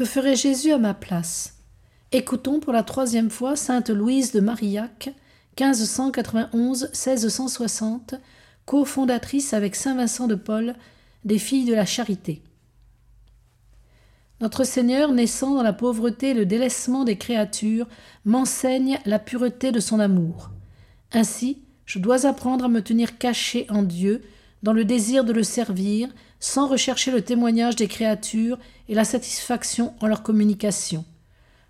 Que ferait Jésus à ma place? Écoutons pour la troisième fois Sainte Louise de Marillac, 1591-1660, cofondatrice avec Saint Vincent de Paul des Filles de la Charité. Notre Seigneur, naissant dans la pauvreté et le délaissement des créatures, m'enseigne la pureté de son amour. Ainsi, je dois apprendre à me tenir caché en Dieu, dans le désir de le servir, sans rechercher le témoignage des créatures et la satisfaction en leur communication.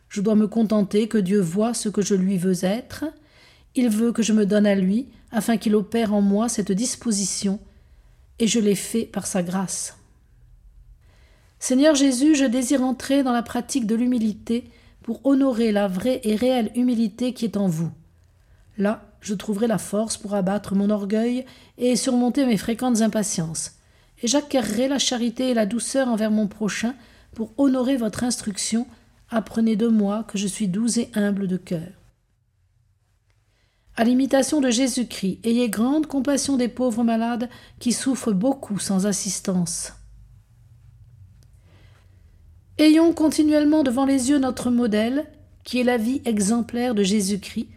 Je dois me contenter que Dieu voie ce que je lui veux être. Il veut que je me donne à lui, afin qu'il opère en moi cette disposition, et je l'ai fait par sa grâce. Seigneur Jésus, je désire entrer dans la pratique de l'humilité pour honorer la vraie et réelle humilité qui est en vous. Là, je trouverai la force pour abattre mon orgueil et surmonter mes fréquentes impatiences, et j'acquerrai la charité et la douceur envers mon prochain pour honorer votre instruction. Apprenez de moi que je suis doux et humble de cœur. À l'imitation de Jésus-Christ, ayez grande compassion des pauvres malades qui souffrent beaucoup sans assistance. Ayons continuellement devant les yeux notre modèle, qui est la vie exemplaire de Jésus-Christ,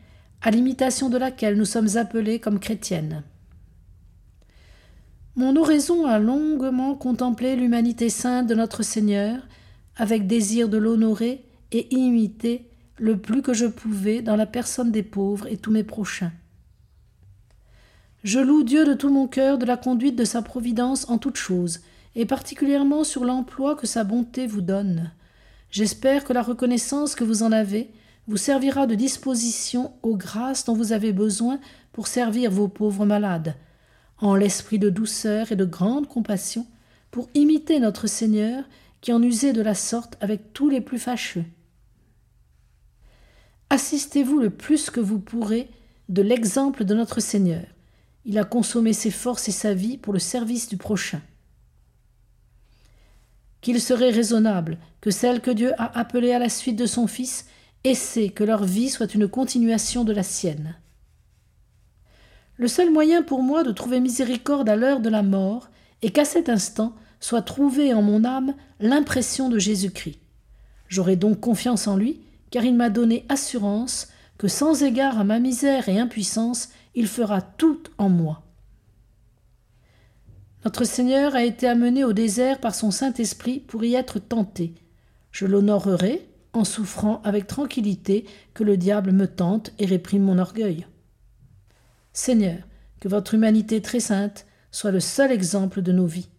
à l'imitation de laquelle nous sommes appelés comme chrétiennes. Mon oraison a longuement contemplé l'humanité sainte de notre Seigneur, avec désir de l'honorer et imiter le plus que je pouvais dans la personne des pauvres et tous mes prochains. Je loue Dieu de tout mon cœur de la conduite de sa providence en toutes choses, et particulièrement sur l'emploi que sa bonté vous donne. J'espère que la reconnaissance que vous en avez vous servira de disposition aux grâces dont vous avez besoin pour servir vos pauvres malades, en l'esprit de douceur et de grande compassion, pour imiter notre Seigneur qui en usait de la sorte avec tous les plus fâcheux. Assistez-vous le plus que vous pourrez de l'exemple de notre Seigneur. Il a consommé ses forces et sa vie pour le service du prochain qu'il serait raisonnable que celles que Dieu a appelées à la suite de son Fils essaient que leur vie soit une continuation de la sienne. Le seul moyen pour moi de trouver miséricorde à l'heure de la mort est qu'à cet instant soit trouvée en mon âme l'impression de Jésus-Christ. J'aurai donc confiance en lui, car il m'a donné assurance que sans égard à ma misère et impuissance, il fera tout en moi. Notre Seigneur a été amené au désert par son Saint-Esprit pour y être tenté. Je l'honorerai en souffrant avec tranquillité que le diable me tente et réprime mon orgueil. Seigneur, que votre humanité très sainte soit le seul exemple de nos vies.